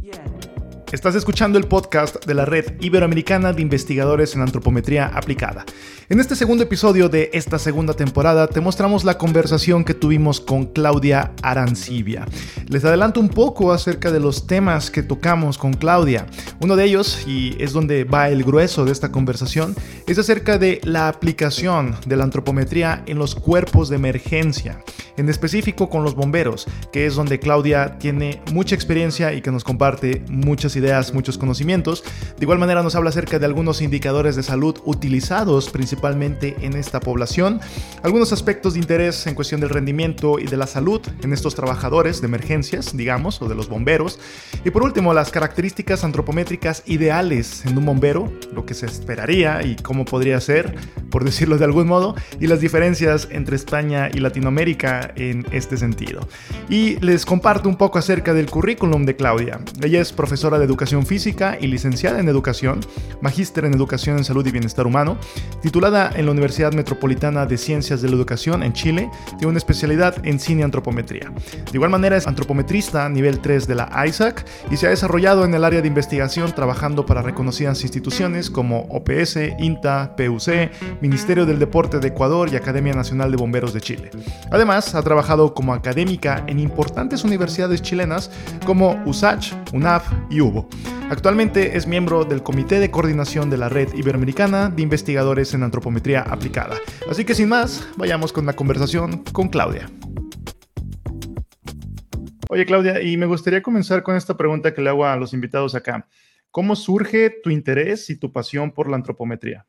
Yeah. Estás escuchando el podcast de la Red Iberoamericana de Investigadores en Antropometría Aplicada. En este segundo episodio de esta segunda temporada te mostramos la conversación que tuvimos con Claudia Arancibia. Les adelanto un poco acerca de los temas que tocamos con Claudia. Uno de ellos, y es donde va el grueso de esta conversación, es acerca de la aplicación de la antropometría en los cuerpos de emergencia, en específico con los bomberos, que es donde Claudia tiene mucha experiencia y que nos comparte muchas ideas, muchos conocimientos. De igual manera nos habla acerca de algunos indicadores de salud utilizados principalmente en esta población, algunos aspectos de interés en cuestión del rendimiento y de la salud en estos trabajadores de emergencias, digamos, o de los bomberos. Y por último, las características antropométricas ideales en un bombero, lo que se esperaría y cómo podría ser, por decirlo de algún modo, y las diferencias entre España y Latinoamérica en este sentido. Y les comparto un poco acerca del currículum de Claudia. Ella es profesora de educación física y licenciada en educación, magíster en educación en salud y bienestar humano, titulada en la Universidad Metropolitana de Ciencias de la Educación en Chile, tiene una especialidad en cine antropometría. De igual manera es antropometrista nivel 3 de la ISAC y se ha desarrollado en el área de investigación trabajando para reconocidas instituciones como OPS, INTA, PUC, Ministerio del Deporte de Ecuador y Academia Nacional de Bomberos de Chile. Además, ha trabajado como académica en importantes universidades chilenas como USACH, UNAF y UBO. Actualmente es miembro del Comité de Coordinación de la Red Iberoamericana de Investigadores en Antropometría Aplicada. Así que sin más, vayamos con la conversación con Claudia. Oye Claudia, y me gustaría comenzar con esta pregunta que le hago a los invitados acá. ¿Cómo surge tu interés y tu pasión por la antropometría?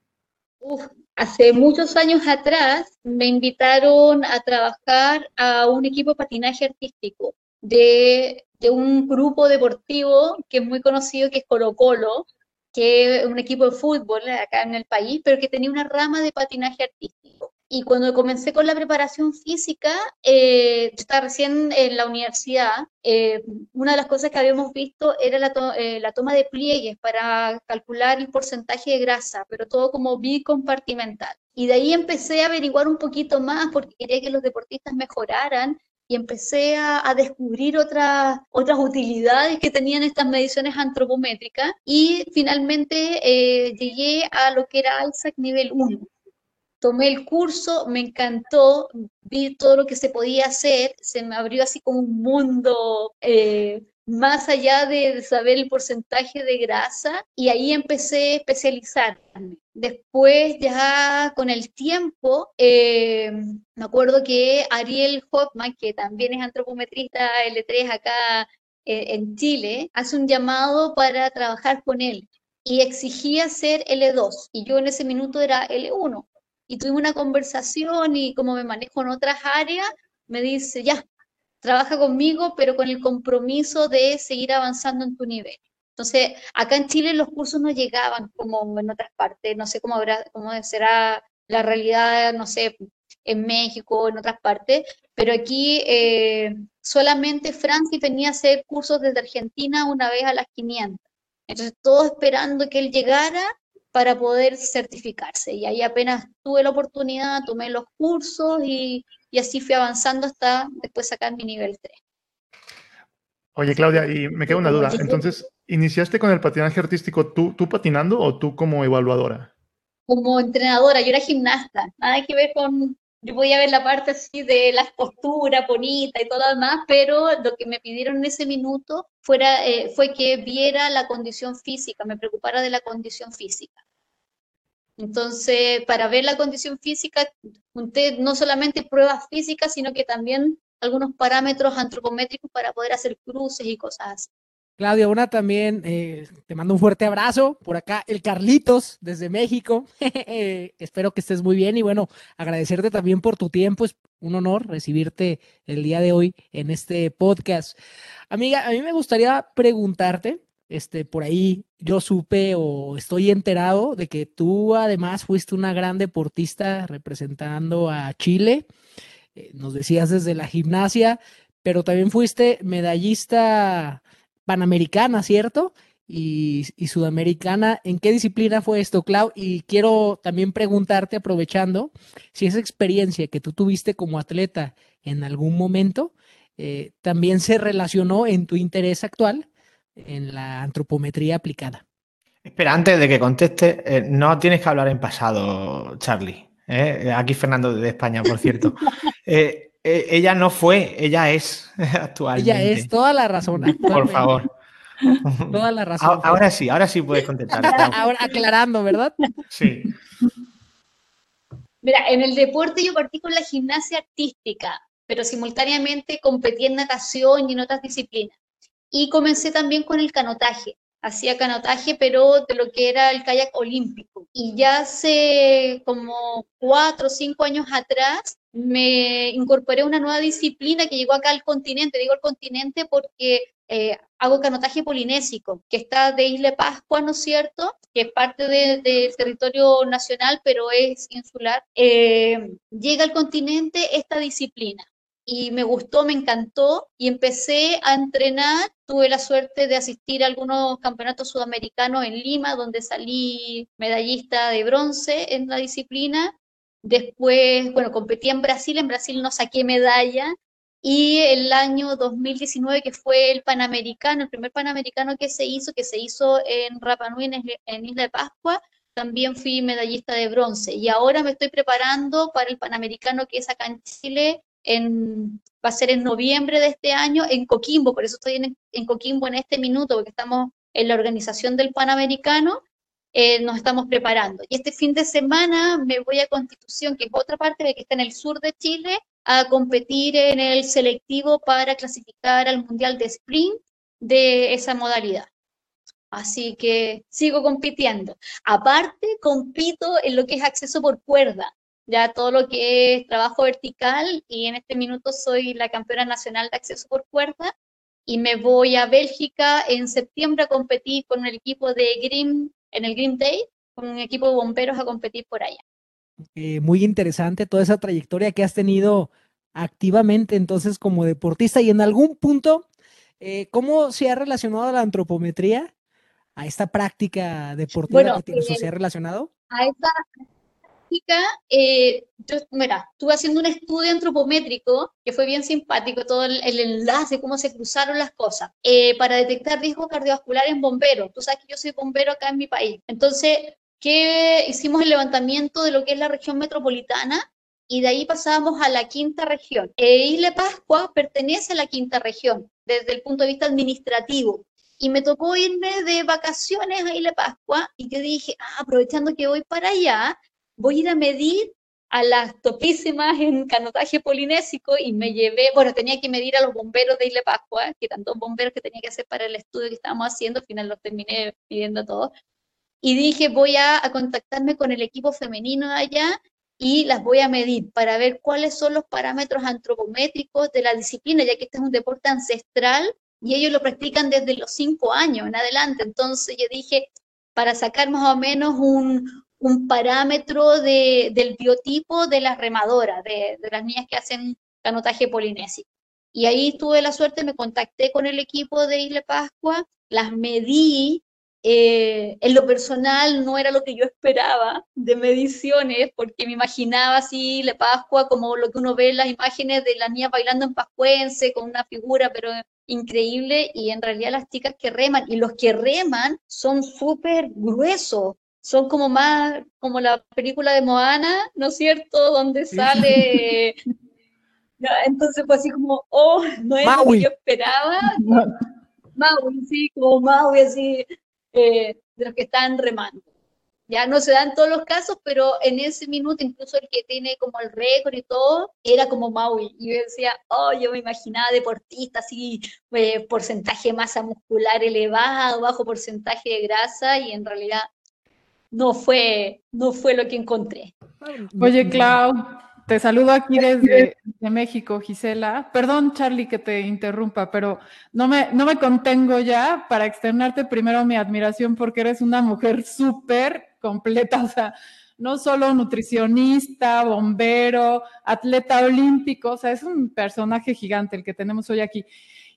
Uf, hace muchos años atrás me invitaron a trabajar a un equipo de patinaje artístico de, de un grupo deportivo que es muy conocido, que es Colo Colo, que es un equipo de fútbol acá en el país, pero que tenía una rama de patinaje artístico. Y cuando comencé con la preparación física, eh, estaba recién en la universidad, eh, una de las cosas que habíamos visto era la, eh, la, toma de pliegues para calcular el porcentaje de grasa, pero todo como bicompartimental. Y de ahí empecé a averiguar un poquito más porque quería que los deportistas mejoraran y empecé a, a descubrir otras, otras utilidades que tenían estas mediciones antropométricas y finalmente eh, llegué a lo que era ISAC nivel 1 tomé el curso, me encantó, vi todo lo que se podía hacer, se me abrió así como un mundo eh, más allá de saber el porcentaje de grasa y ahí empecé a especializarme. Después ya con el tiempo, eh, me acuerdo que Ariel Hoffman, que también es antropometrista L3 acá eh, en Chile, hace un llamado para trabajar con él y exigía ser L2 y yo en ese minuto era L1 y tuvimos una conversación y como me manejo en otras áreas, me dice, ya, trabaja conmigo, pero con el compromiso de seguir avanzando en tu nivel. Entonces, acá en Chile los cursos no llegaban como en otras partes, no sé cómo, habrá, cómo será la realidad, no sé, en México, en otras partes, pero aquí eh, solamente Francis venía a hacer cursos desde Argentina una vez a las 500. Entonces, todos esperando que él llegara para poder certificarse. Y ahí apenas tuve la oportunidad, tomé los cursos y, y así fui avanzando hasta después sacar mi nivel 3. Oye, Claudia, y me queda una duda. Entonces, ¿iniciaste con el patinaje artístico tú, tú patinando o tú como evaluadora? Como entrenadora, yo era gimnasta, nada que ver con, yo podía ver la parte así de las posturas bonitas y todo lo demás, pero lo que me pidieron en ese minuto fuera, eh, fue que viera la condición física, me preocupara de la condición física. Entonces, para ver la condición física, junté no solamente pruebas físicas, sino que también algunos parámetros antropométricos para poder hacer cruces y cosas así. Claudia, una también, eh, te mando un fuerte abrazo. Por acá, el Carlitos, desde México. Espero que estés muy bien y bueno, agradecerte también por tu tiempo. Es un honor recibirte el día de hoy en este podcast. Amiga, a mí me gustaría preguntarte, este, por ahí yo supe o estoy enterado de que tú además fuiste una gran deportista representando a Chile. Eh, nos decías desde la gimnasia, pero también fuiste medallista panamericana, ¿cierto? Y, sudamericana. ¿En qué disciplina fue esto, Clau? Y quiero también preguntarte, aprovechando, si esa experiencia que tú tuviste como atleta en algún momento eh, también se relacionó en tu interés actual en la antropometría aplicada. Espera, antes de que conteste, eh, no tienes que hablar en pasado, Charlie. ¿eh? Aquí Fernando de España, por cierto. Eh, ella no fue, ella es actualmente. Ella es toda la razón. Por favor. Toda la razón. Ahora, sí, ahora sí puedes contestar. Ahora aclarando, ¿verdad? Sí. Mira, en el deporte yo partí con la gimnasia artística, pero simultáneamente competí en natación y en otras disciplinas. Y comencé también con el canotaje. Hacía canotaje, pero de lo que era el kayak olímpico. Y ya hace como cuatro o cinco años atrás me incorporé a una nueva disciplina que llegó acá al continente. Digo al continente porque eh, hago canotaje polinésico, que está de Isla Pascua, ¿no es cierto? Que es parte del territorio nacional, pero es insular. Eh, llega al continente esta disciplina y me gustó, me encantó y empecé a entrenar. Tuve la suerte de asistir a algunos campeonatos sudamericanos en Lima, donde salí medallista de bronce en la disciplina. Después, bueno, competí en Brasil, en Brasil no saqué medalla, y el año 2019, que fue el Panamericano, el primer Panamericano que se hizo, que se hizo en Rapa Nui, en Isla de Pascua, también fui medallista de bronce. Y ahora me estoy preparando para el Panamericano que es acá en Chile, en, va a ser en noviembre de este año, en Coquimbo, por eso estoy en, en Coquimbo en este minuto, porque estamos en la organización del Panamericano, eh, nos estamos preparando. Y este fin de semana me voy a Constitución, que es otra parte de que está en el sur de Chile, a competir en el selectivo para clasificar al Mundial de Sprint de esa modalidad. Así que sigo compitiendo. Aparte, compito en lo que es acceso por cuerda, ya todo lo que es trabajo vertical y en este minuto soy la campeona nacional de acceso por cuerda y me voy a Bélgica en septiembre a competir con el equipo de Green, en el Green Day, con un equipo de bomberos a competir por allá. Eh, muy interesante toda esa trayectoria que has tenido activamente entonces como deportista y en algún punto, eh, ¿cómo se ha relacionado la antropometría a esta práctica deportiva que ¿Se ha relacionado? A esta práctica, eh, yo, mira, estuve haciendo un estudio antropométrico que fue bien simpático, todo el, enlace, cómo se cruzaron las cosas, para detectar riesgo cardiovascular en bomberos. Tú sabes que yo soy bombero acá en mi país. Entonces, que hicimos el levantamiento de lo que es la región metropolitana y de ahí pasamos a la quinta región. E Isla Pascua pertenece a la quinta región desde el punto de vista administrativo. Y me tocó irme de vacaciones a Isla Pascua y yo dije, ah, aprovechando que voy para allá, voy a ir a medir a las topísimas en canotaje polinésico y me llevé, bueno, tenía que medir a los bomberos de Isla Pascua, que eran dos bomberos que tenía que hacer para el estudio que estábamos haciendo, al final los terminé midiendo todos y dije voy a, contactarme con el equipo femenino de allá y las voy a medir para ver cuáles son los parámetros antropométricos de la disciplina, ya que este es un deporte ancestral y ellos lo practican desde los cinco años en adelante. Entonces yo dije, para sacar más o menos un, un parámetro de, del biotipo de las remadoras, de, de, las niñas que hacen canotaje polinésico. Y ahí tuve la suerte, me contacté con el equipo de Isla Pascua, las medí, eh, en lo personal no era lo que yo esperaba de mediciones, porque me imaginaba así la Pascua como lo que uno ve en las imágenes de las niñas bailando en Pascuense con una figura, pero increíble, y en realidad las chicas que reman, y los que reman son súper gruesos, son como más, como la película de Moana, ¿no es cierto? Donde sale... Entonces fue así como, oh, no es lo que yo esperaba. Maui, sí, como Maui, así, eh, de los que están remando. Ya no se dan todos los casos, pero en ese minuto, incluso el que tiene como el récord y todo, era como Maui. Y yo decía, oh, yo me imaginaba deportista así, eh, porcentaje de masa muscular elevado, bajo porcentaje de grasa, y en realidad no fue, no fue lo que encontré. Oye, Clau, te saludo aquí desde, México, Gisela. Perdón, Charlie, que te interrumpa, pero no me, no me contengo ya para externarte primero mi admiración porque eres una mujer súper completa, o sea, no solo nutricionista, bombero, atleta olímpico, o sea, es un personaje gigante el que tenemos hoy aquí.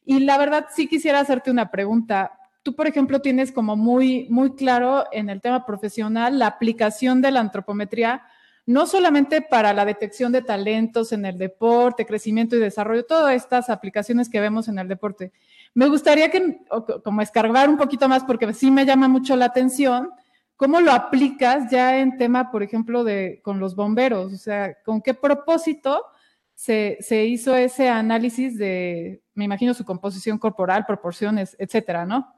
Y la verdad sí quisiera hacerte una pregunta. Tú, por ejemplo, tienes como muy, muy claro en el tema profesional la aplicación de la antropometría no solamente para la detección de talentos en el deporte, crecimiento y desarrollo, todas estas aplicaciones que vemos en el deporte, Me gustaría que, como escarbar un poquito más, porque sí me llama mucho la atención, ¿cómo lo aplicas ya en tema, por ejemplo, de con los bomberos? O sea, ¿con qué propósito se, se hizo ese análisis de, me imagino, su composición corporal, proporciones, etcétera, ¿no?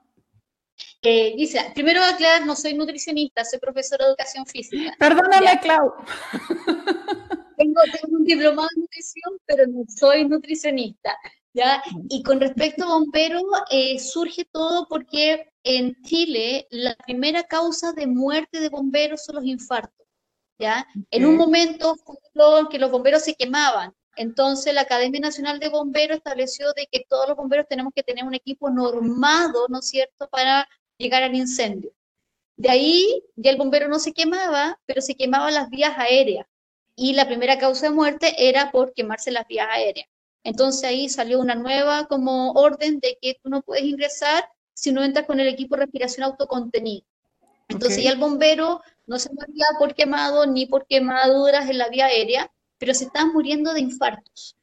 Eh, dice, primero aclarar, no soy nutricionista, soy profesora de educación física. Perdóname, Clau. Tengo, tengo, un diplomado en nutrición, pero no soy nutricionista. ¿ya? Y con respecto a bomberos, eh, surge todo porque en Chile la primera causa de muerte de bomberos son los infartos. ¿ya? En un momento que los bomberos se quemaban. Entonces la Academia Nacional de Bomberos estableció de que todos los bomberos tenemos que tener un equipo normado, ¿no es cierto?, para llegar al incendio. De ahí ya el bombero no se quemaba, pero se quemaban las vías aéreas. Y la primera causa de muerte era por quemarse las vías aéreas. Entonces ahí salió una nueva como orden de que tú no puedes ingresar si no entras con el equipo de respiración autocontenido. Entonces ya el bombero no se moría por quemado ni por quemaduras en la vía aérea, pero se están muriendo de infartos.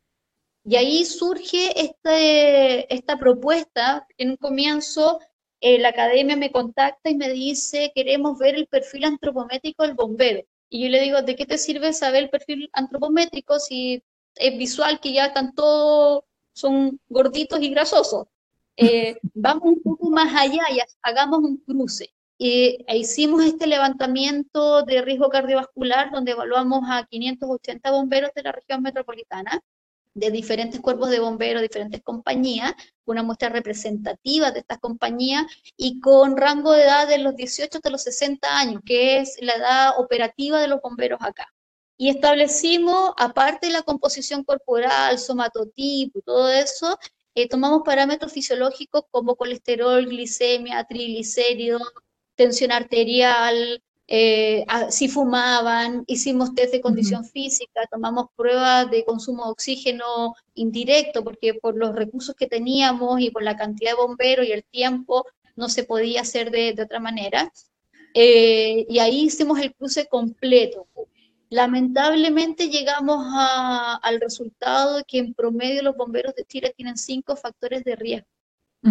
Y ahí surge este, esta propuesta. En un comienzo, eh, la academia me contacta y me dice, queremos ver el perfil antropométrico del bombero. Y yo le digo, ¿de qué te sirve saber el perfil antropométrico si es visual que ya están todos, son gorditos y grasosos. Eh, vamos un poco más allá y hagamos un cruce. E hicimos este levantamiento de riesgo cardiovascular donde evaluamos a 580 bomberos de la región metropolitana, de diferentes cuerpos de bomberos, diferentes compañías, una muestra representativa de estas compañías y con rango de edad de los 18 hasta los 60 años, que es la edad operativa de los bomberos acá. Y establecimos, aparte de la composición corporal, somatotipo y todo eso, eh, tomamos parámetros fisiológicos como colesterol, glicemia, triglicéridos, tensión arterial, eh, si fumaban, hicimos test de condición física, tomamos pruebas de consumo de oxígeno indirecto, porque por los recursos que teníamos y por la cantidad de bomberos y el tiempo, no se podía hacer de, otra manera. Eh, y ahí hicimos el cruce completo, Lamentablemente llegamos al resultado de que en promedio los bomberos de Chile tienen cinco factores de riesgo.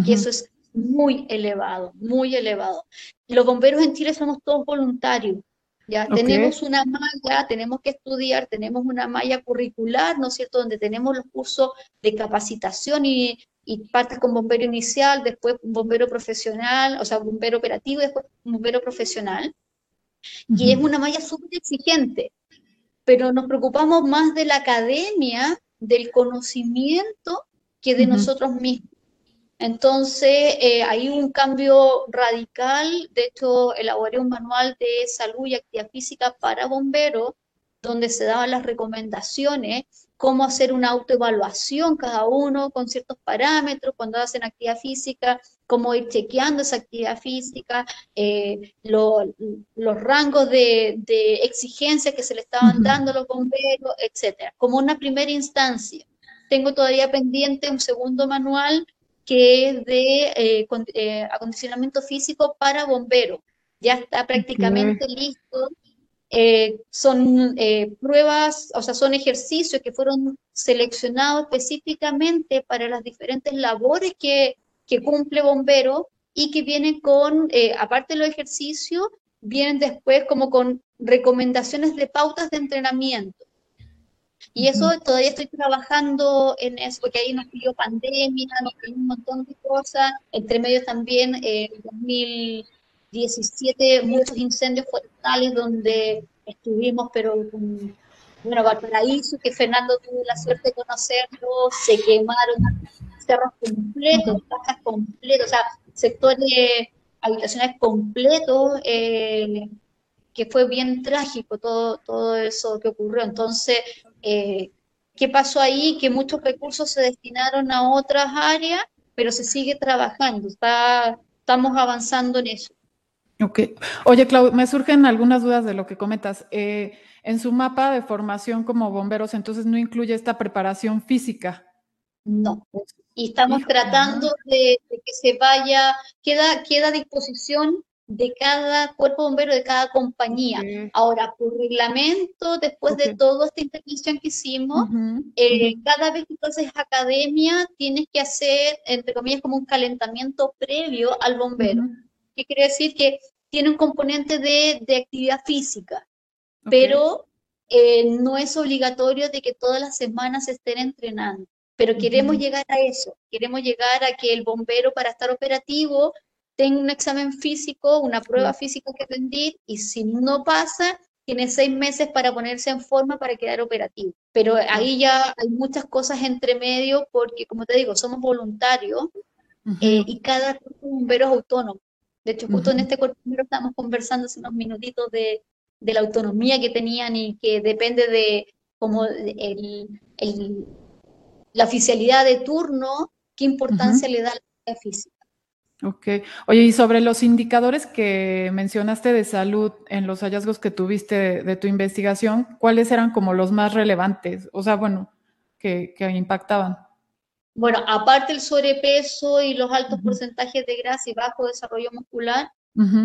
Y eso es muy elevado, muy elevado. Los bomberos en Chile somos todos voluntarios. Ya tenemos una malla, tenemos que estudiar, tenemos una malla curricular, ¿no es cierto?, donde tenemos los cursos de capacitación y, y partes con bombero inicial, después un bombero profesional, o sea, bombero operativo y después un bombero profesional. Y es una malla súper exigente pero nos preocupamos más de la academia, del conocimiento, que de nosotros mismos. Entonces, eh, hay un cambio radical. De hecho, elaboré un manual de salud y actividad física para bomberos, donde se daban las recomendaciones cómo hacer una autoevaluación cada uno con ciertos parámetros cuando hacen actividad física, cómo ir chequeando esa actividad física, eh, los rangos de, exigencia que se le estaban dando a los bomberos, etcétera, como una primera instancia. Tengo todavía pendiente un segundo manual que es de eh, eh, acondicionamiento físico para bomberos. Ya está prácticamente listo eh, son pruebas, o sea, son ejercicios que fueron seleccionados específicamente para las diferentes labores que, que cumple bombero y que vienen con, aparte de los ejercicios, vienen después como con recomendaciones de pautas de entrenamiento. Y eso todavía estoy trabajando en eso, porque ahí nos pidió pandemia, nos pidió un montón de cosas, entre medio también en 2000 17 muchos incendios forestales donde estuvimos, pero con, bueno, Valparaíso, que Fernando tuvo la suerte de conocerlo, se quemaron cerros completos, casas completas, o sea, sectores habitacionales completos, eh, que fue bien trágico todo, todo eso que ocurrió. Entonces, eh, ¿qué pasó ahí? Que muchos recursos se destinaron a otras áreas, pero se sigue trabajando, está, estamos avanzando en eso. Ok. Oye, Clau, me surgen algunas dudas de lo que comentas. Eh, en su mapa de formación como bomberos, entonces no incluye esta preparación física. No. Y estamos tratando de, que se vaya, queda, queda a disposición de cada cuerpo bombero, de cada compañía. Ahora, por reglamento, después de toda esta intervención que hicimos, eh, cada vez que tú haces academia, tienes que hacer, entre comillas, como un calentamiento previo al bombero. ¿Qué quiere decir? Que tiene un componente de, de actividad física, pero eh, no es obligatorio de que todas las semanas estén entrenando. Pero queremos llegar a eso, queremos llegar a que el bombero para estar operativo tenga un examen físico, una prueba física que rendir, y si no pasa, tiene seis meses para ponerse en forma para quedar operativo. Pero ahí ya hay muchas cosas entre medio porque, como te digo, somos voluntarios eh, y cada bombero es autónomo. De hecho, justo en este cuerpo estamos conversando hace unos minutitos de, de, la autonomía que tenían y que depende de como el, el, la oficialidad de turno, qué importancia le da la física. Ok. Oye, y sobre los indicadores que mencionaste de salud en los hallazgos que tuviste de, tu investigación, ¿cuáles eran como los más relevantes? O sea, bueno, que, impactaban. Bueno, aparte el sobrepeso y los altos porcentajes de grasa y bajo desarrollo muscular,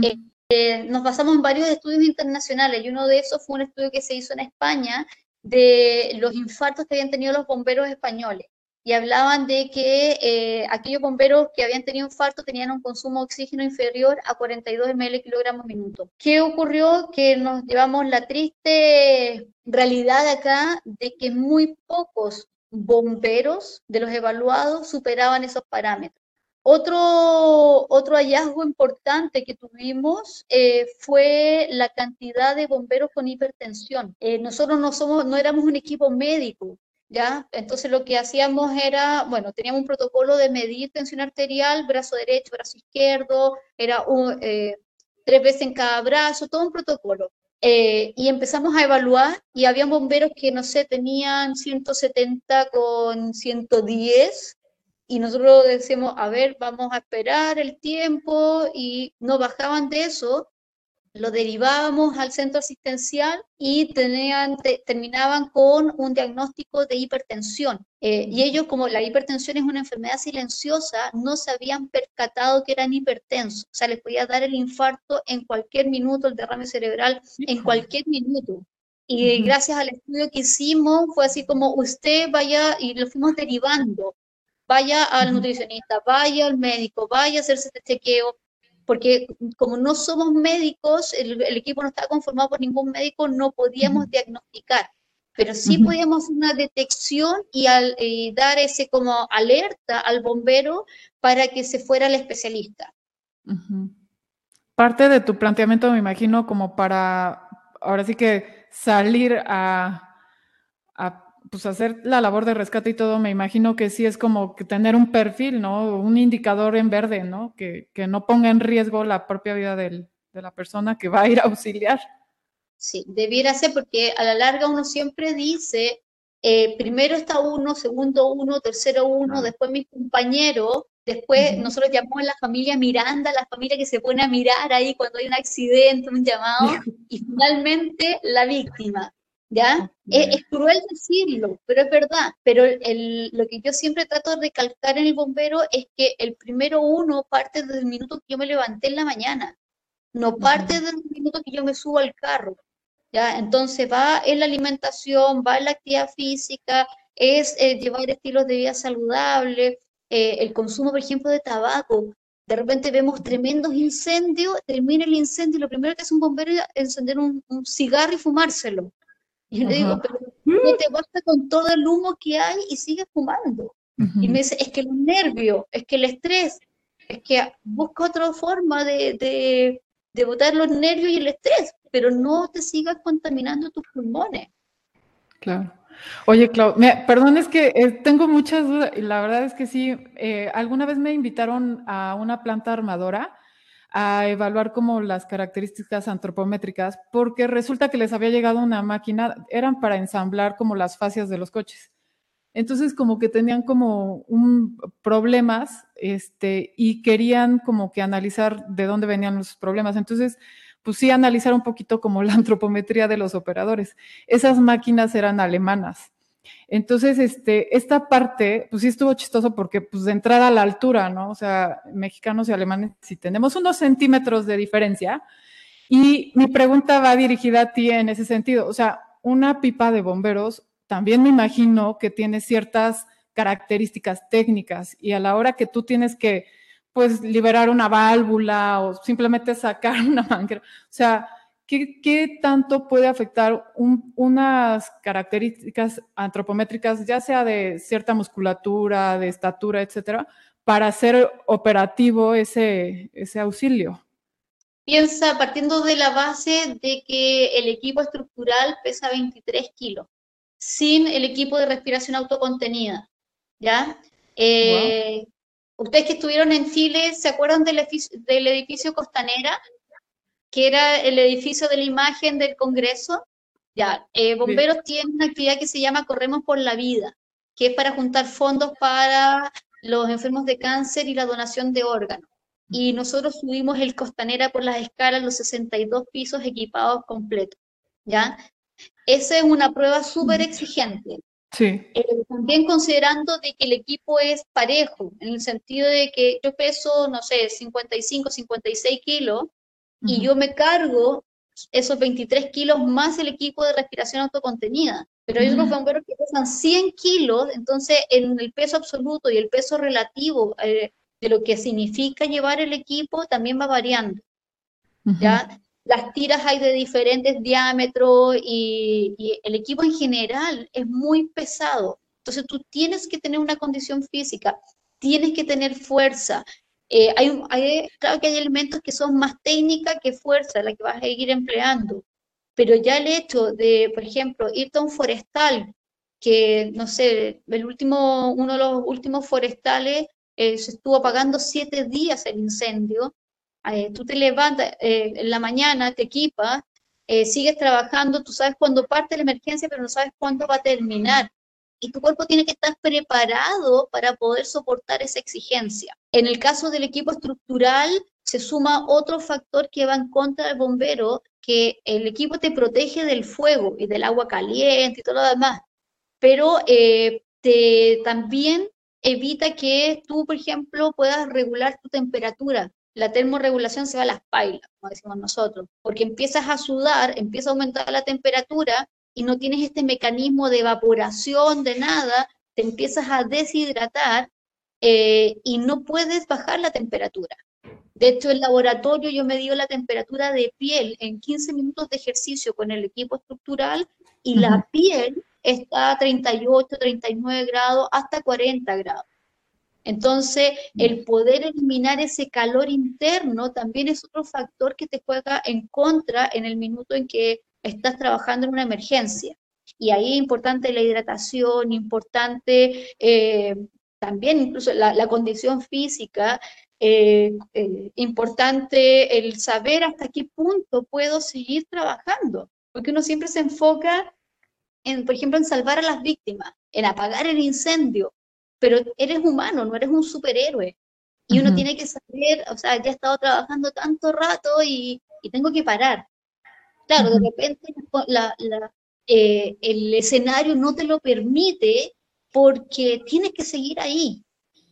eh, eh, nos basamos en varios estudios internacionales y uno de esos fue un estudio que se hizo en España de los infartos que habían tenido los bomberos españoles y hablaban de que eh, aquellos bomberos que habían tenido infarto tenían un consumo de oxígeno inferior a 42 ml kilogramos minuto. ¿Qué ocurrió? Que nos llevamos la triste realidad acá de que muy pocos bomberos de los evaluados superaban esos parámetros. Otro, otro hallazgo importante que tuvimos eh, fue la cantidad de bomberos con hipertensión. Eh, nosotros no, somos, no éramos un equipo médico, ¿ya? Entonces lo que hacíamos era, bueno, teníamos un protocolo de medir tensión arterial, brazo derecho, brazo izquierdo, era eh, tres veces en cada brazo, todo un protocolo. Eh, y empezamos a evaluar y había bomberos que, no sé, tenían 170 con 110 y nosotros decíamos, a ver, vamos a esperar el tiempo y no bajaban de eso lo derivábamos al centro asistencial y tenían, terminaban con un diagnóstico de hipertensión. Eh, y ellos, como la hipertensión es una enfermedad silenciosa, no se habían percatado que eran hipertensos. O sea, les podía dar el infarto en cualquier minuto, el derrame cerebral en cualquier minuto. Y gracias al estudio que hicimos, fue así como usted vaya, y lo fuimos derivando, vaya al nutricionista, vaya al médico, vaya a hacerse este chequeo, porque como no somos médicos, el, equipo no estaba conformado por ningún médico, no podíamos diagnosticar, pero sí podíamos hacer una detección y, al, dar ese como alerta al bombero para que se fuera el especialista. Parte de tu planteamiento, me imagino, como para ahora sí que salir a, a pues hacer la labor de rescate y todo, me imagino que sí es como que tener un perfil, ¿no? Un indicador en verde, ¿no? Que, no ponga en riesgo la propia vida de la persona que va a ir a auxiliar. Sí, debiera ser porque a la larga uno siempre dice, eh, primero está uno, segundo uno, tercero uno, después mis compañeros, después nosotros llamamos a la familia Miranda, la familia que se pone a mirar ahí cuando hay un accidente, un llamado, y finalmente la víctima. ¿Ya? Es, cruel decirlo, pero es verdad. Pero lo que yo siempre trato de recalcar en el bombero es que el primero uno parte desde el minuto que yo me levanté en la mañana, no parte desde el minuto que yo me subo al carro, ¿ya? Entonces va en la alimentación, va en la actividad física, es eh, llevar estilos de vida saludables, eh, el consumo, por ejemplo, de tabaco. De repente vemos tremendos incendios, termina el incendio y lo primero que hace un bombero es encender un cigarro y fumárselo. Y yo le digo, pero no te basta con todo el humo que hay y sigues fumando. Y me dice, es que los nervios, es que el estrés, es que busca otra forma de, de, de botar los nervios y el estrés, pero no te sigas contaminando tus pulmones. Claro. Oye, Clau, perdón, es que eh, tengo muchas dudas y la verdad es que sí, eh, alguna vez me invitaron a una planta armadora a evaluar como las características antropométricas, porque resulta que les había llegado una máquina, eran para ensamblar como las fascias de los coches. Entonces como que tenían como un problemas este, y querían como que analizar de dónde venían los problemas. Entonces, pues sí, analizar un poquito como la antropometría de los operadores. Esas máquinas eran alemanas Entonces, este, esta parte, pues sí estuvo chistoso porque, pues de entrada a la altura, ¿no? O sea, mexicanos y alemanes, si tenemos unos centímetros de diferencia. Y mi pregunta va dirigida a ti en ese sentido. O sea, una pipa de bomberos también me imagino que tiene ciertas características técnicas y a la hora que tú tienes que, pues, liberar una válvula o simplemente sacar una manguera, o sea, ¿qué, tanto puede afectar unas características antropométricas, ya sea de cierta musculatura, de estatura, etcétera, para hacer operativo ese, ese auxilio? Piensa partiendo de la base de que el equipo estructural pesa 23 kilos, sin el equipo de respiración autocontenida, ¿ya? Eh, ustedes que estuvieron en Chile, ¿se acuerdan del edificio, del edificio Costanera? Que era el edificio de la imagen del Congreso. Ya, eh, Bomberos tiene una actividad que se llama Corremos por la Vida, que es para juntar fondos para los enfermos de cáncer y la donación de órganos. Y nosotros subimos el Costanera por las escalas, los 62 pisos equipados completos. ¿Ya? Esa es una prueba súper exigente. Sí. Eh, también considerando de que el equipo es parejo, en el sentido de que yo peso, no sé, 55, 56 kilos, y yo me cargo esos 23 kilos más el equipo de respiración autocontenida. Pero hay unos bomberos que pesan 100 kilos, entonces en el peso absoluto y el peso relativo eh, de lo que significa llevar el equipo también va variando. ¿ya? Las tiras hay de diferentes diámetros y, y el equipo en general es muy pesado. Entonces tú tienes que tener una condición física, tienes que tener fuerza, eh, hay, claro que hay elementos que son más técnica que fuerza, la que vas a ir empleando, pero ya el hecho de, por ejemplo, irte a un forestal, que no sé, el último, uno de los últimos forestales eh, se estuvo apagando siete días el incendio, eh, tú te levantas en la mañana, te equipas, sigues trabajando, tú sabes cuándo parte la emergencia, pero no sabes cuándo va a terminar y tu cuerpo tiene que estar preparado para poder soportar esa exigencia. En el caso del equipo estructural, se suma otro factor que va en contra del bombero, que el equipo te protege del fuego y del agua caliente y todo lo demás, pero eh, te, también evita que tú, por ejemplo, puedas regular tu temperatura. La termorregulación se va a las pailas, como decimos nosotros, porque empiezas a sudar, empieza a aumentar la temperatura y no tienes este mecanismo de evaporación de nada, te empiezas a deshidratar eh, y no puedes bajar la temperatura. De hecho, en laboratorio yo me dio la temperatura de piel en 15 minutos de ejercicio con el equipo estructural y la piel está a 38, 39 grados, hasta 40 grados. Entonces, el poder eliminar ese calor interno también es otro factor que te juega en contra en el minuto en que estás trabajando en una emergencia. Y ahí es importante la hidratación, importante eh, también incluso la, condición física, eh, eh, importante el saber hasta qué punto puedo seguir trabajando, porque uno siempre se enfoca en, por ejemplo, en salvar a las víctimas, en apagar el incendio, pero eres humano, no eres un superhéroe. Y uno tiene que saber, o sea, ya he estado trabajando tanto rato y, y tengo que parar. Claro, de repente eh, el escenario no te lo permite porque tienes que seguir ahí.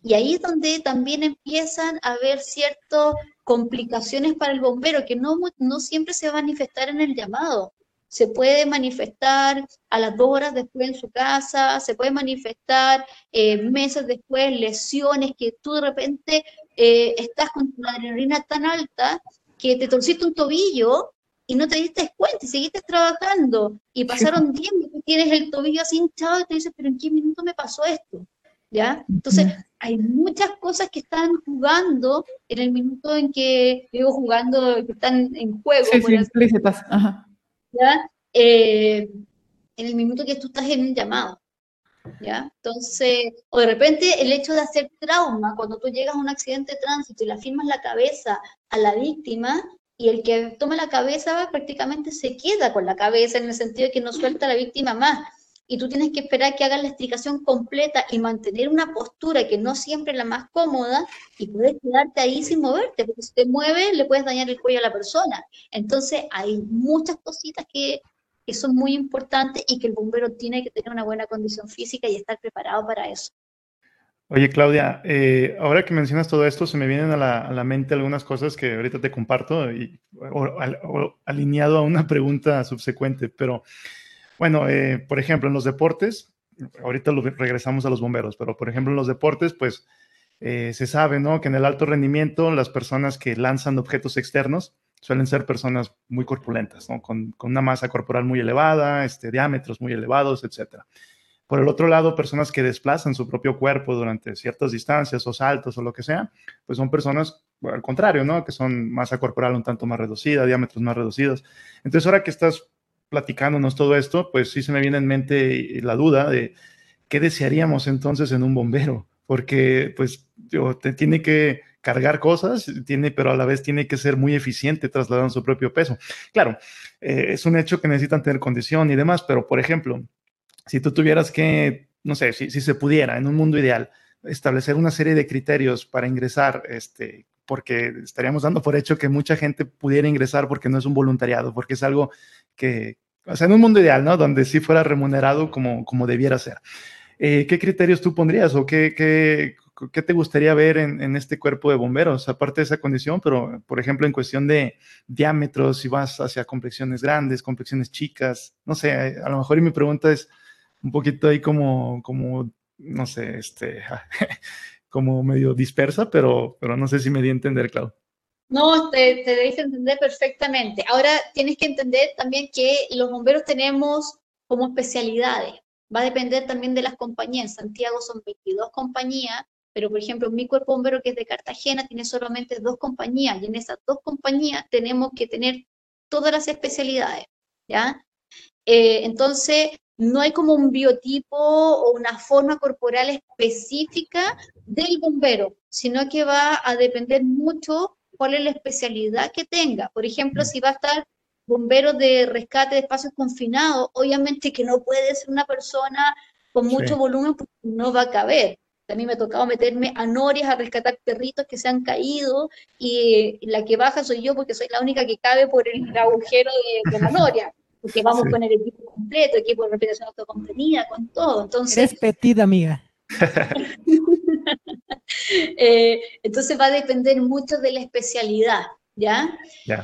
Y ahí es donde también empiezan a haber ciertas complicaciones para el bombero que no, no siempre se va a manifestar en el llamado. Se puede manifestar a las dos horas después en su casa, se puede manifestar eh, meses después, lesiones que tú de repente eh, estás con tu adrenalina tan alta que te torciste un tobillo y no te diste cuenta y seguiste trabajando y pasaron tiempo y tienes el tobillo así hinchado y te dices, pero ¿en qué minuto me pasó esto? ¿Ya? Entonces, hay muchas cosas que están jugando en el minuto en que, digo jugando, que están en juego. Sí, sí, explícitas. Ajá. ¿Ya? Eh, en el minuto que tú estás en un llamado. ¿Ya? Entonces, o de repente el hecho de hacer trauma, cuando tú llegas a un accidente de tránsito y le firmas la cabeza a la víctima, y el que toma la cabeza prácticamente se queda con la cabeza en el sentido de que no suelta a la víctima más. Y tú tienes que esperar que haga la explicación completa y mantener una postura que no siempre es la más cómoda y puedes quedarte ahí sin moverte, porque si te mueves le puedes dañar el cuello a la persona. Entonces hay muchas cositas que Eso es muy importante y que el bombero tiene que tener una buena condición física y estar preparado para eso. Oye, Claudia, eh, ahora que mencionas todo esto, se me vienen a la, mente algunas cosas que ahorita te comparto y, alineado a una pregunta subsecuente, pero bueno, eh, por ejemplo, en los deportes, ahorita regresamos a los bomberos, pero por ejemplo en los deportes, pues eh, se sabe, ¿no? Que en el alto rendimiento las personas que lanzan objetos externos suelen ser personas muy corpulentas. Con, una masa corporal muy elevada, este, diámetros muy elevados, etcétera. Por el otro lado, personas que desplazan su propio cuerpo durante ciertas distancias o saltos o lo que sea, pues son personas al contrario, ¿no? Que son masa corporal un tanto más reducida, diámetros más reducidos. Entonces, ahora que estás platicándonos todo esto, pues sí se me viene en mente la duda de qué desearíamos entonces en un bombero, porque pues te tiene que cargar cosas, tiene, pero a la vez tiene que ser muy eficiente trasladando su propio peso. Claro, eh, es un hecho que necesitan tener condición y demás, pero por ejemplo, si tú tuvieras que, no sé, si, si se pudiera en un mundo ideal establecer una serie de criterios para ingresar, este, porque estaríamos dando por hecho que mucha gente pudiera ingresar porque no es un voluntariado, porque es algo que, o sea, en un mundo ideal, ¿no? Donde sí fuera remunerado como, como debiera ser. Eh, ¿Qué criterios tú pondrías o qué, qué, qué te gustaría ver en, en, este cuerpo de bomberos, aparte de esa condición, pero por ejemplo en cuestión de diámetros, si vas hacia complexiones grandes, complexiones chicas, no sé, a lo mejor y mi pregunta es un poquito ahí como, como no sé, este, como medio dispersa, pero, pero no sé si me di a entender, Clau. No, te, te debes entender perfectamente. Ahora tienes que entender también que los bomberos tenemos como especialidades. Va a depender también de las compañías. En Santiago son 22 compañías, pero por ejemplo, mi cuerpo bombero que es de Cartagena tiene solamente dos compañías y en esas dos compañías tenemos que tener todas las especialidades, ¿ya? Eh, entonces, no hay como un biotipo o una forma corporal específica del bombero, sino que va a depender mucho cuál es la especialidad que tenga. Por ejemplo, mm. si va a estar bombero de rescate de espacios confinados, obviamente que no puede ser una persona con mucho volumen porque no va a caber. A mí me ha tocado meterme a norias a rescatar perritos que se han caído y la que baja soy yo porque soy la única que cabe por el agujero de, la noria. Porque vamos con el equipo completo, equipo de respiración autocontenida, con todo. Entonces, Eres petida, amiga. Eh, entonces va a depender mucho de la especialidad, ¿ya?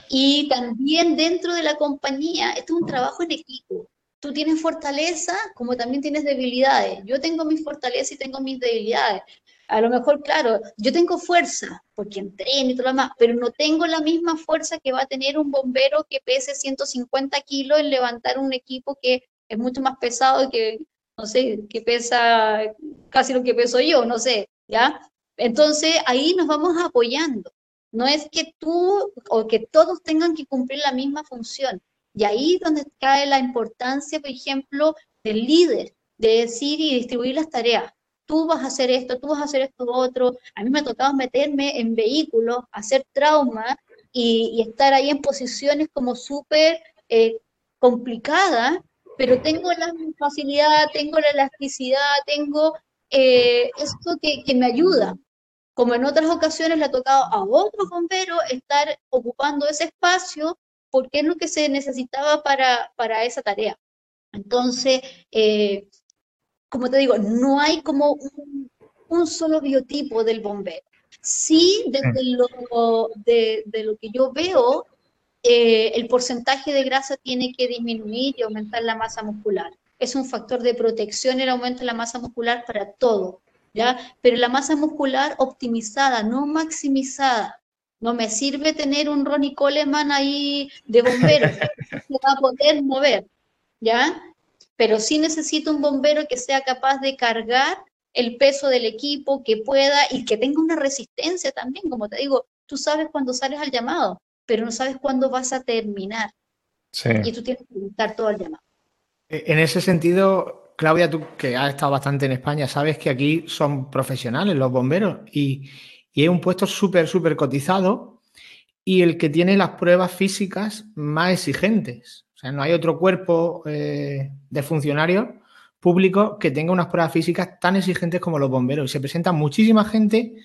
Y también dentro de la compañía, esto es un trabajo en equipo. Tú tienes fortaleza como también tienes debilidades. Yo tengo mis fortalezas y tengo mis debilidades. A lo mejor, claro, yo tengo fuerza porque entreno y todo lo demás, pero no tengo la misma fuerza que va a tener un bombero que pese 150 kilos en levantar un equipo que es mucho más pesado y que, no sé, que pesa casi lo que peso yo, no sé, ¿ya? Entonces ahí nos vamos apoyando. No es que tú o que todos tengan que cumplir la misma función. Y ahí es donde cae la importancia, por ejemplo, del líder, de decir y distribuir las tareas. Tú vas a hacer esto, tú vas a hacer esto otro. A mí me ha tocado meterme en vehículos, hacer trauma y, estar ahí en posiciones como súper eh, complicadas, pero tengo la facilidad, tengo la elasticidad, tengo eh, esto que, me ayuda como en otras ocasiones le ha tocado a otros bomberos estar ocupando ese espacio porque es lo que se necesitaba para, para esa tarea. Entonces, eh, como te digo, no hay como un, solo biotipo del bombero. Sí, desde lo, de, lo que yo veo, eh, el porcentaje de grasa tiene que disminuir y aumentar la masa muscular. Es un factor de protección el aumento de la masa muscular para todo, pero la masa muscular optimizada, no maximizada. No me sirve tener un Ronnie Coleman ahí de bombero, que va a poder mover, ¿ya? Pero sí necesito un bombero que sea capaz de cargar el peso del equipo, que pueda y que tenga una resistencia también, como te digo, tú sabes cuándo sales al llamado, pero no sabes cuándo vas a terminar. Y tú tienes que estar todo el llamado. E, en ese sentido, Claudia, tú que has estado bastante en España, sabes que aquí son profesionales los bomberos y, y es un puesto súper, súper cotizado y el que tiene las pruebas físicas más exigentes. O sea, no hay otro cuerpo eh, de funcionarios públicos que tenga unas pruebas físicas tan exigentes como los bomberos. Y se presenta muchísima gente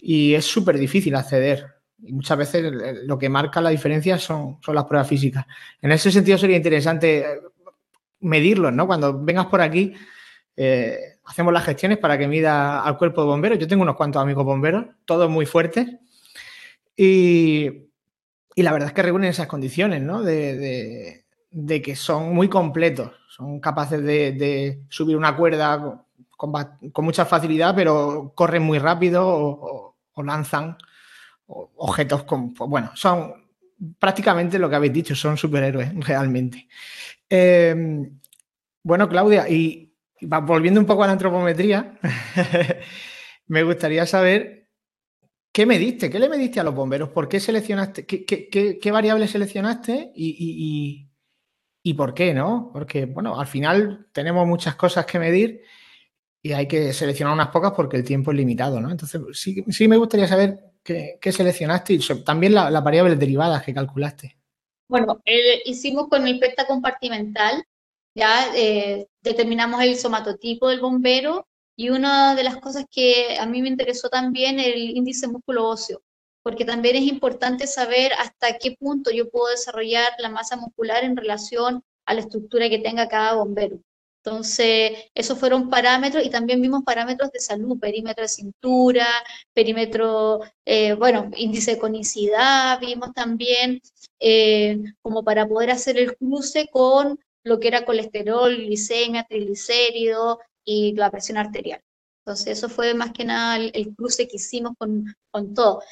y es súper difícil acceder Y muchas veces lo que marca la diferencia son, son las pruebas físicas. En ese sentido sería interesante eh, medirlos, ¿no? Cuando vengas por aquí, eh, hacemos las gestiones para que mida al cuerpo de bomberos. Yo tengo unos cuantos amigos bomberos, todos muy fuertes. Y, la verdad es que reúnen esas condiciones, ¿no? De, que son muy completos, son capaces de, subir una cuerda con, mucha facilidad, pero corren muy rápido o, lanzan objetos con. Pues bueno, son prácticamente lo que habéis dicho, son superhéroes realmente. Em, bueno, Claudia, y volviendo un poco a la antropometría, me gustaría saber ¿Qué mediste? ¿Qué le mediste a los bomberos? ¿Por qué seleccionaste? ¿Qué, variables seleccionaste? Y, por qué, no? Porque, bueno, al final tenemos muchas cosas que medir y hay que seleccionar unas pocas porque el tiempo es limitado, ¿no? Entonces, sí, me gustaría saber qué, seleccionaste y también las variables derivadas que calculaste. Bueno, eh, hicimos con el PETA compartimental, ya eh, determinamos el somatotipo del bombero y una de las cosas que a mí me interesó también el índice músculo óseo, porque también es importante saber hasta qué punto yo puedo desarrollar la masa muscular en relación a la estructura que tenga cada bombero. Entonces, esos fueron parámetros y también vimos parámetros de salud, perímetro de cintura, perímetro, eh, bueno, índice de conicidad, vimos también eh, como para poder hacer el cruce con lo que era colesterol, glicemia, triglicéridos, y la presión arterial. Entonces, eso fue más que nada el, cruce que hicimos con, con, todo.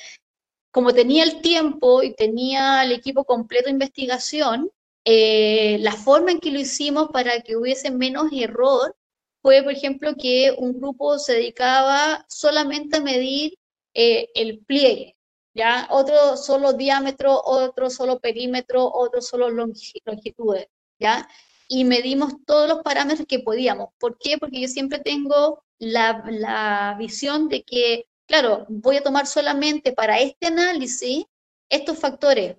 Como tenía el tiempo y tenía el equipo completo de investigación, eh, la forma en que lo hicimos para que hubiese menos error fue, por ejemplo, que un grupo se dedicaba solamente a medir eh, el pliegue, ¿ya? Otro solo diámetro, otro solo perímetro, otro solo longitudes, ¿ya? y medimos todos los parámetros que podíamos. ¿Por qué? Porque yo siempre tengo la, visión de que, claro, voy a tomar solamente para este análisis estos factores,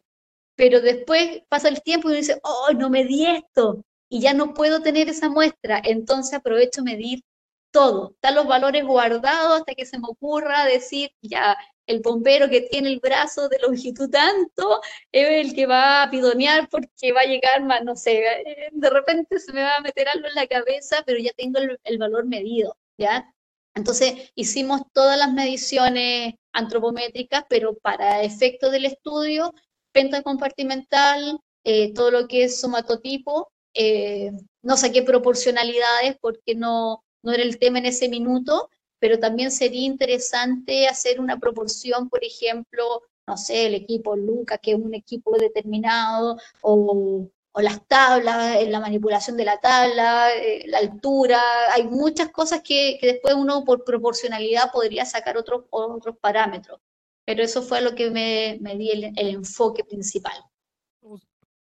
pero después pasa el tiempo y uno dice, oh, no medí esto, y ya no puedo tener esa muestra, entonces aprovecho medir todo, están los valores guardados hasta que se me ocurra decir, ya, el bombero que tiene el brazo de longitud tanto es el que va a pidonear porque va a llegar más, no sé, eh, de repente se me va a meter algo en la cabeza, pero ya tengo el, valor medido, ¿ya? Entonces hicimos todas las mediciones antropométricas, pero para efecto del estudio, pentacompartimental, eh, todo lo que es somatotipo, eh, no saqué proporcionalidades porque no, no era el tema en ese minuto, pero también sería interesante hacer una proporción, por ejemplo, no sé, el equipo Luca, que es un equipo determinado, o, las tablas, la manipulación de la tabla, eh, la altura, hay muchas cosas que, después uno por proporcionalidad podría sacar otros, otros parámetros, pero eso fue lo que me, me di el, el enfoque principal.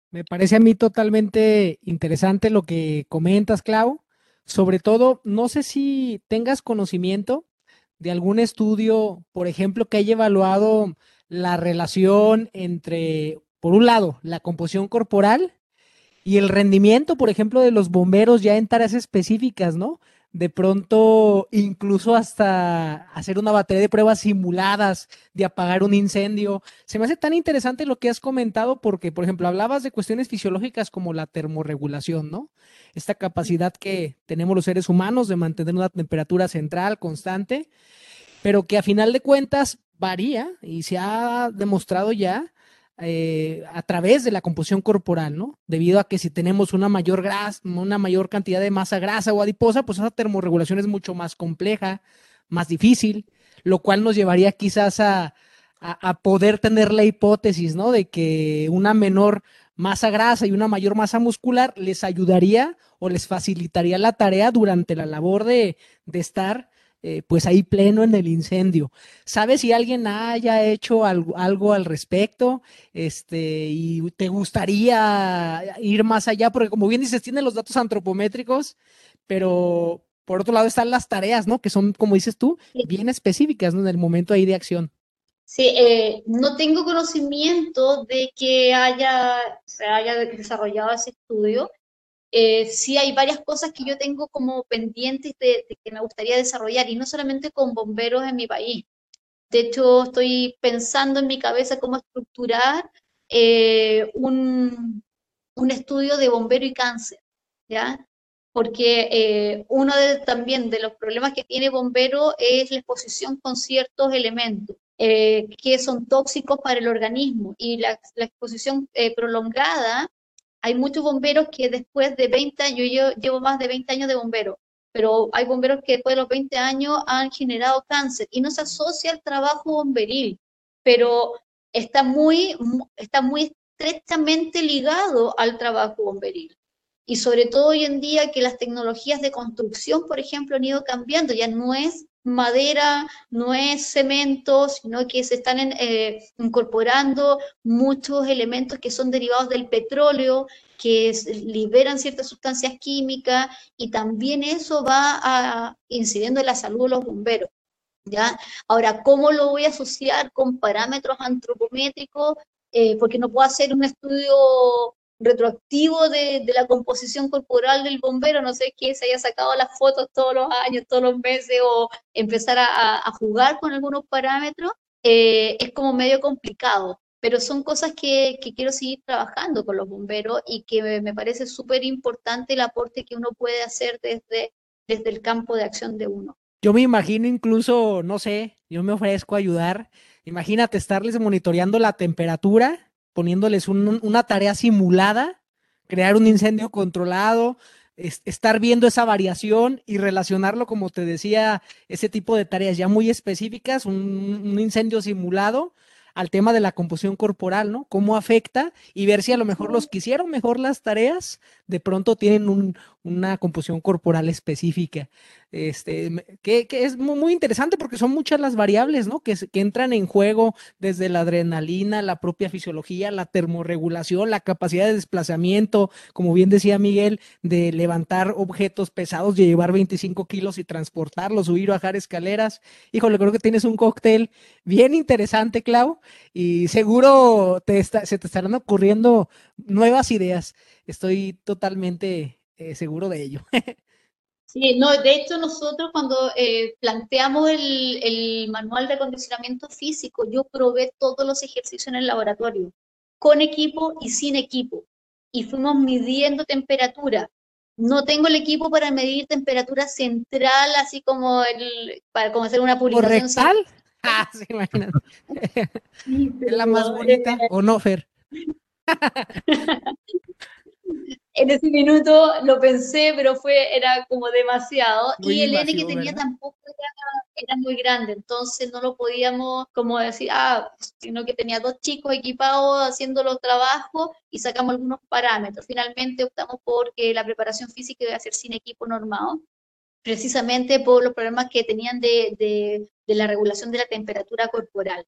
Me parece a mí totalmente interesante lo que comentas, Clau. Sobre todo, no sé si tengas conocimiento de algún estudio, por ejemplo, que haya evaluado la relación entre, por un lado, la composición corporal y el rendimiento, por ejemplo, de los bomberos ya en tareas específicas, ¿no? De pronto incluso hasta hacer una batería de pruebas simuladas de apagar un incendio. Se me hace tan interesante lo que has comentado porque, por ejemplo, hablabas de cuestiones fisiológicas como la termorregulación, ¿no? Esta capacidad que tenemos los seres humanos de mantener una temperatura central constante, pero que a final de cuentas varía y se ha demostrado ya eh, a través de la composición corporal, ¿no? Debido a que si tenemos una mayor grasa, una mayor cantidad de masa grasa o adiposa, pues esa termorregulación es mucho más compleja, más difícil, lo cual nos llevaría quizás a, a, poder tener la hipótesis, ¿no? De que una menor masa grasa y una mayor masa muscular les ayudaría o les facilitaría la tarea durante la labor de, de estar eh, pues ahí pleno en el incendio. ¿Sabes si alguien haya hecho algo, algo, al respecto? Este, y te gustaría ir más allá, porque como bien dices, tiene los datos antropométricos, pero por otro lado están las tareas, ¿no? Que son, como dices tú, bien específicas, ¿no? En el momento ahí de acción. Sí, eh, no tengo conocimiento de que haya, se haya desarrollado ese estudio. Eh, sí hay varias cosas que yo tengo como pendientes de, que me gustaría desarrollar, y no solamente con bomberos en mi país, De hecho, estoy pensando en mi cabeza cómo estructurar eh, un, un, estudio de bombero y cáncer, ¿ya? Porque eh, uno de, también de los problemas que tiene bombero es la exposición con ciertos elementos. Eh, que son tóxicos para el organismo y la, la exposición prolongada hay muchos bomberos que después de 20 años, yo llevo más de 20 años de bombero, pero hay bomberos que después de los 20 años han generado cáncer y no se asocia al trabajo bomberil, pero está muy, está muy estrechamente ligado al trabajo bomberil. Y sobre todo hoy en día que las tecnologías de construcción, por ejemplo, han ido cambiando, ya no es madera, no es cemento, sino que se están eh, incorporando muchos elementos que son derivados del petróleo, que liberan ciertas sustancias químicas y también eso va incidiendo en la salud de los bomberos. ¿ya? Ahora, ¿cómo lo voy a asociar con parámetros antropométricos? Eh, porque no puedo hacer un estudio retroactivo de, la composición corporal del bombero, no sé que se haya sacado las fotos todos los años, todos los meses, o empezar a, jugar con algunos parámetros, eh, es como medio complicado. Pero son cosas que, quiero seguir trabajando con los bomberos y que me, parece súper importante el aporte que uno puede hacer desde, desde el campo de acción de uno. Yo me imagino incluso, no sé, yo me ofrezco a ayudar. Imagínate estarles monitoreando la temperatura poniéndoles una tarea simulada, crear un incendio controlado, estar viendo esa variación y relacionarlo, como te decía, ese tipo de tareas ya muy específicas, un incendio simulado al tema de la composición corporal, ¿no? Cómo afecta y ver si a lo mejor los que hicieron mejor las tareas de pronto tienen una composición corporal específica. Este, que, es muy, interesante porque son muchas las variables, ¿no? Que, entran en juego desde la adrenalina, la propia fisiología, la termorregulación, la capacidad de desplazamiento, como bien decía Miguel, de levantar objetos pesados, de llevar 25 kilos y transportarlos, subir o bajar escaleras. Híjole, creo que tienes un cóctel bien interesante, Clau, y seguro te se te estarán ocurriendo nuevas ideas. Estoy totalmente eh, seguro de ello. Sí, no, de hecho nosotros cuando eh, planteamos el, manual de acondicionamiento físico, yo probé todos los ejercicios en el laboratorio, con equipo y sin equipo, y fuimos midiendo temperatura. No tengo el equipo para medir temperatura central, así como el, para como hacer una publicación. ¿Correctal? Ah, sí, imagínate. es la más bonita, ¿o no, Fer? en ese minuto lo pensé, pero fue, era como demasiado. y el N que tenía tampoco era, muy grande, entonces no lo podíamos como decir, ah, sino que tenía dos chicos equipados haciendo los trabajos y sacamos algunos parámetros. Finalmente optamos por que la preparación física iba a ser sin equipo normado, precisamente por los problemas que tenían de, de, de la regulación de la temperatura corporal.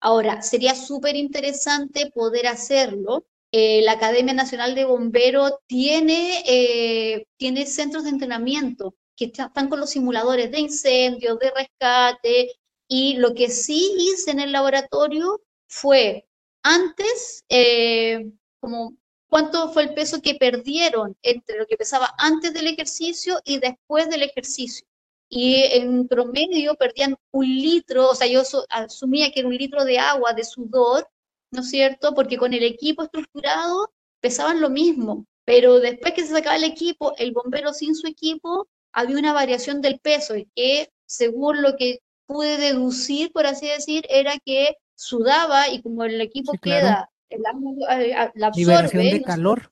Ahora, sería súper interesante poder hacerlo eh, la Academia Nacional de Bomberos tiene, eh, tiene centros de entrenamiento que están con los simuladores de incendios, de rescate, y lo que sí hice en el laboratorio fue antes, eh, como cuánto fue el peso que perdieron entre lo que pesaba antes del ejercicio y después del ejercicio. Y en promedio perdían un litro, o sea, yo asumía que era un litro de agua de sudor ¿no es cierto? Porque con el equipo estructurado pesaban lo mismo, pero después que se sacaba el equipo, el bombero sin su equipo, había una variación del peso, y que según lo que pude deducir, por así decir, era que sudaba y como el equipo queda, el la absorbe. de calor.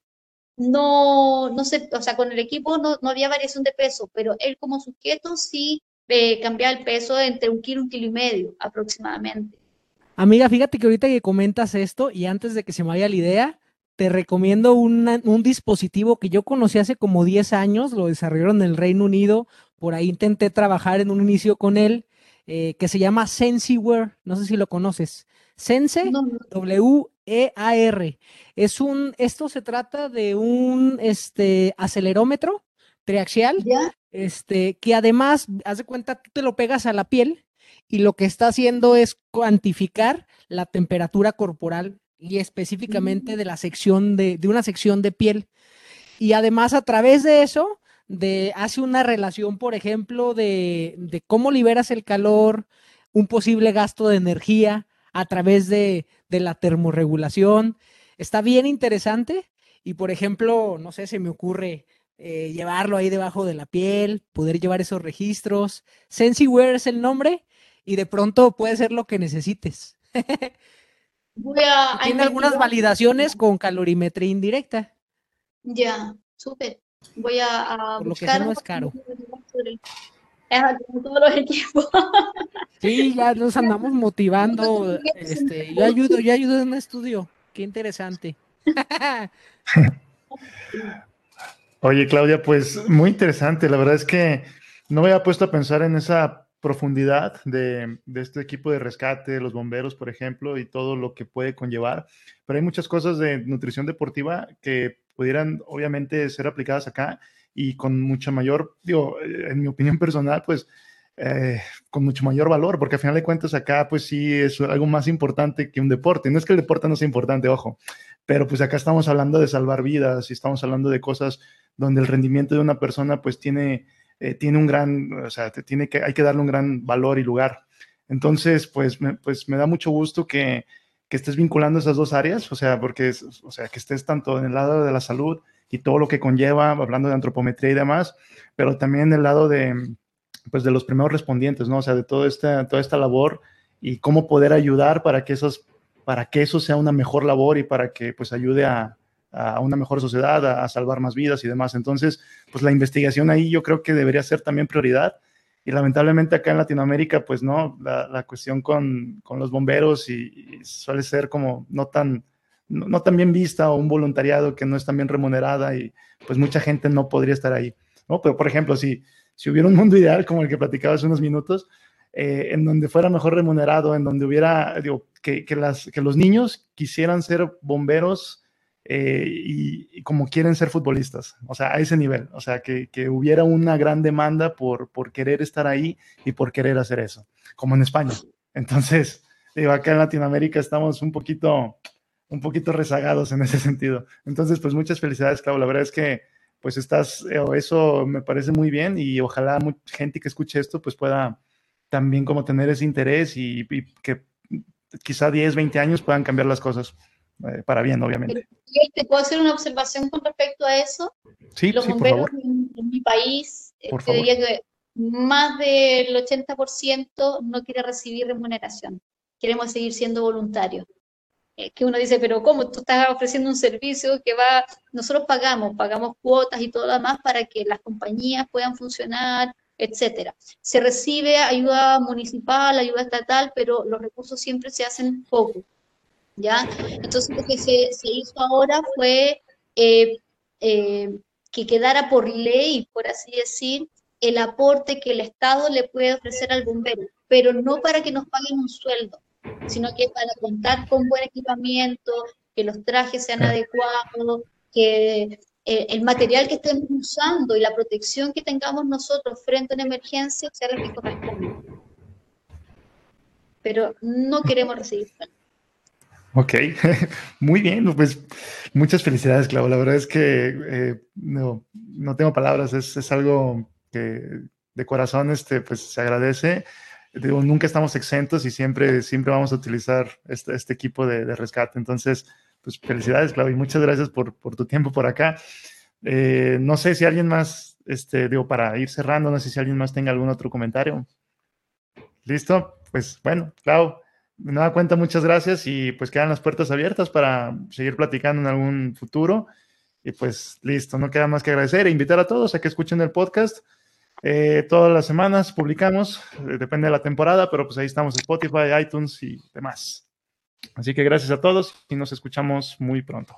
No, no sé, o sea, con el equipo no, no había variación de peso, pero él como sujeto sí eh, cambiaba el peso entre un kilo y un kilo y medio aproximadamente. Amiga, fíjate que ahorita que comentas esto y antes de que se me vaya la idea, te recomiendo un dispositivo que yo conocí hace como 10 años, lo desarrollaron en el Reino Unido, por ahí intenté trabajar en un inicio con él, eh, que se llama SensiWare, no sé si lo conoces. Sense, W-E-A-R. Es un, esto se trata de un este, acelerómetro triaxial, este, que además, haz de cuenta, tú te lo pegas a la piel y lo que está haciendo es cuantificar la temperatura corporal y específicamente de la sección de, una sección de piel. Y además a través de eso, de, hace una relación, por ejemplo, de, cómo liberas el calor un posible gasto de energía a través de, la termorregulación. Está bien interesante y, por ejemplo, no sé, se me ocurre eh, llevarlo ahí debajo de la piel, poder llevar esos registros. SensiWare es el nombre y de pronto puede ser lo que necesites. Tiene algunas validaciones con calorimetría indirecta. Ya, súper. Voy a, Por lo que no es caro. todos los equipos. Sí, ya nos andamos motivando. Este, yo ayudo, yo ayudo en un estudio. Qué interesante. Oye, Claudia, pues muy interesante. La verdad es que no me había puesto a pensar en esa profundidad de, este equipo de rescate, los bomberos, por ejemplo, y todo lo que puede conllevar. Pero hay muchas cosas de nutrición deportiva que pudieran, obviamente, ser aplicadas acá y con mucha mayor, digo, en mi opinión personal, pues eh, con mucho mayor valor, porque al final de cuentas acá, pues sí, es algo más importante que un deporte. No es que el deporte no sea importante, ojo, pero pues acá estamos hablando de salvar vidas y estamos hablando de cosas donde el rendimiento de una persona, pues tiene eh, tiene un gran, o sea, tiene que, hay que darle un gran valor y lugar. Entonces, pues me, pues me da mucho gusto que, que estés vinculando esas dos áreas, o sea, porque, o sea, que estés tanto en el lado de la salud y todo lo que conlleva, hablando de antropometría y demás, pero también en el lado de, pues, de los primeros respondientes, ¿no? O sea, de toda esta, toda esta labor y cómo poder ayudar para que esos, para que eso sea una mejor labor y para que, pues, ayude a, a una mejor sociedad, a, salvar más vidas y demás. Entonces, pues la investigación ahí yo creo que debería ser también prioridad. Y lamentablemente acá en Latinoamérica, pues no, la, cuestión con, los bomberos y, suele ser como no tan, no, tan bien vista o un voluntariado que no es tan bien remunerada y pues mucha gente no podría estar ahí. ¿no? Pero por ejemplo, si, si hubiera un mundo ideal como el que platicaba hace unos minutos, eh, en donde fuera mejor remunerado, en donde hubiera, que, que los niños quisieran ser bomberos eh, y, como quieren ser futbolistas, o sea, a ese nivel, o sea, que, hubiera una gran demanda por, querer estar ahí y por querer hacer eso, como en España. Entonces, digo, acá en Latinoamérica estamos un poquito, un poquito rezagados en ese sentido. Entonces, pues muchas felicidades, Clau. La verdad es que, pues estás, eh, eso me parece muy bien y ojalá mucha gente que escuche esto, pues pueda también como tener ese interés y, y que quizá 10, 20 años puedan cambiar las cosas. Eh, para bien, obviamente. ¿Te puedo hacer una observación con respecto a eso? Sí, Los sí, bomberos por favor. En, mi país, eh, te diría que más del 80% no quiere recibir remuneración. Queremos seguir siendo voluntarios. Eh, que uno dice, pero ¿cómo? Tú estás ofreciendo un servicio que va, nosotros pagamos, pagamos cuotas y todo lo demás para que las compañías puedan funcionar, etcétera. Se recibe ayuda municipal, ayuda estatal, pero los recursos siempre se hacen pocos. ¿Ya? Entonces lo que se, hizo ahora fue eh, eh, que quedara por ley, por así decir, el aporte que el Estado le puede ofrecer al bombero, pero no para que nos paguen un sueldo, sino que para contar con buen equipamiento, que los trajes sean adecuados, que eh, el material que estemos usando y la protección que tengamos nosotros frente a una emergencia sea la que corresponde. Pero no queremos recibir sueldo. Ok, muy bien, pues muchas felicidades, Clau. La verdad es que eh, no, no, tengo palabras, es, es, algo que de corazón este, pues, se agradece. Digo, nunca estamos exentos y siempre, siempre vamos a utilizar este, este equipo de, de, rescate. Entonces, pues felicidades, Clau, y muchas gracias por, por tu tiempo por acá. Eh, no sé si alguien más, este, digo, para ir cerrando, no sé si alguien más tenga algún otro comentario. ¿Listo? Pues bueno, Clau de nueva cuenta, muchas gracias y pues quedan las puertas abiertas para seguir platicando en algún futuro. Y pues listo, no queda más que agradecer e invitar a todos a que escuchen el podcast. Eh, todas las semanas publicamos, eh, depende de la temporada, pero pues ahí estamos Spotify, iTunes y demás. Así que gracias a todos y nos escuchamos muy pronto.